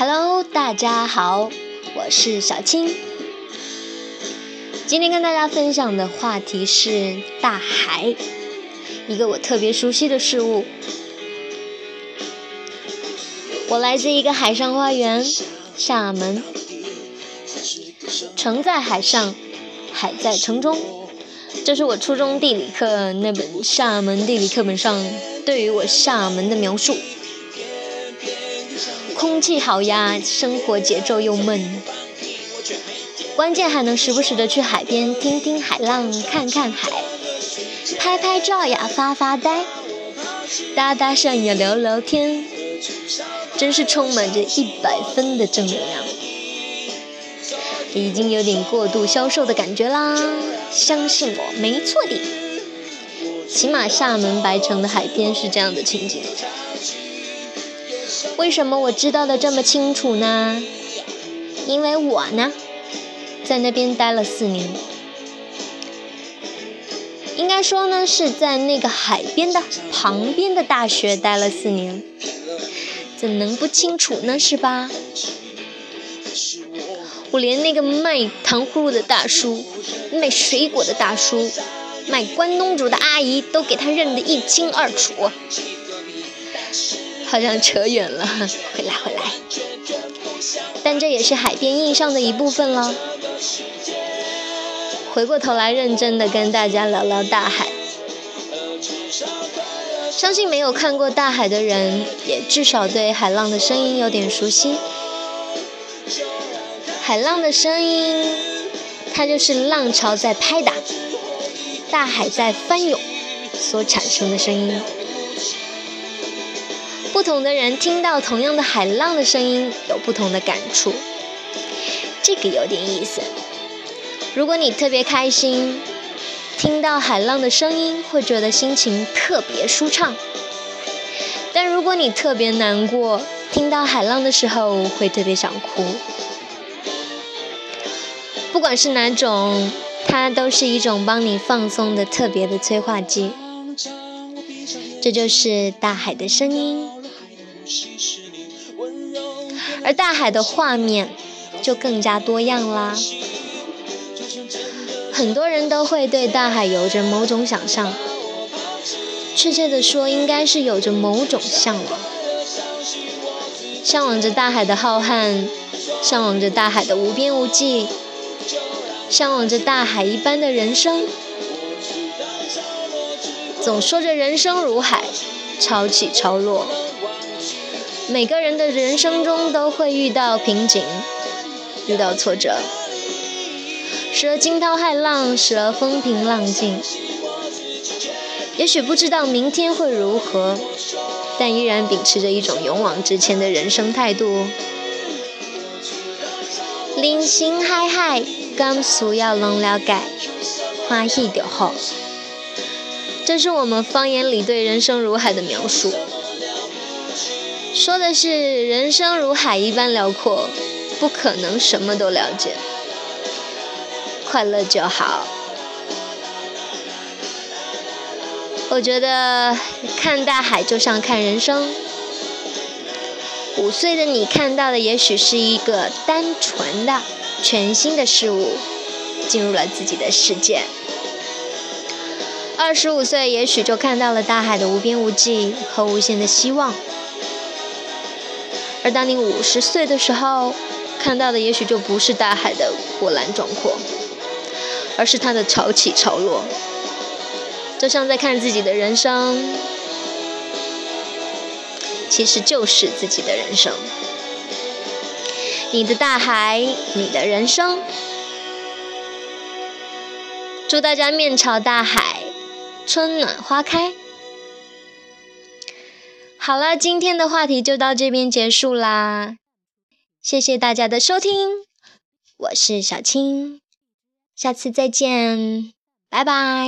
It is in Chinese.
Hello，大家好，我是小青。今天跟大家分享的话题是大海，一个我特别熟悉的事物。我来自一个海上花园，厦门。城在海上，海在城中，这是我初中地理课那本厦门地理课本上对于我厦门的描述。空气好呀，生活节奏又闷，关键还能时不时的去海边听听海浪，看看海，拍拍照呀，发发呆，搭搭讪呀，聊聊天。真是充满着一百分的正能量，已经有点过度消瘦的感觉啦！相信我，没错的。起码厦门白城的海边是这样的情景。为什么我知道的这么清楚呢？因为我呢，在那边待了四年。应该说呢，是在那个海边的旁边的大学待了四年。怎能不清楚呢？是吧？我连那个卖糖葫芦的大叔、卖水果的大叔、卖关东煮的阿姨都给他认得一清二楚。好像扯远了，回来回来。但这也是海边印象的一部分了。回过头来，认真的跟大家聊聊大海。相信没有看过大海的人，也至少对海浪的声音有点熟悉。海浪的声音，它就是浪潮在拍打，大海在翻涌所产生的声音。不同的人听到同样的海浪的声音，有不同的感触。这个有点意思。如果你特别开心。听到海浪的声音，会觉得心情特别舒畅。但如果你特别难过，听到海浪的时候，会特别想哭。不管是哪种，它都是一种帮你放松的特别的催化剂。这就是大海的声音，而大海的画面就更加多样啦。很多人都会对大海有着某种想象，确切的说，应该是有着某种向往，向往着大海的浩瀚，向往着大海的无边无际，向往着大海一般的人生。总说着人生如海，潮起潮落，每个人的人生中都会遇到瓶颈，遇到挫折。时而惊涛骇浪，时而风平浪静。也许不知道明天会如何，但依然秉持着一种勇往直前的人生态度。人生海海，敢需要人了解，欢喜就好。这是我们方言里对人生如海的描述，说的是人生如海一般辽阔，不可能什么都了解。快乐就好。我觉得看大海就像看人生。五岁的你看到的也许是一个单纯的、全新的事物，进入了自己的世界。二十五岁也许就看到了大海的无边无际和无限的希望。而当你五十岁的时候，看到的也许就不是大海的波澜壮阔。而是它的潮起潮落，就像在看自己的人生，其实就是自己的人生。你的大海，你的人生。祝大家面朝大海，春暖花开。好了，今天的话题就到这边结束啦，谢谢大家的收听，我是小青。下次再见，拜拜。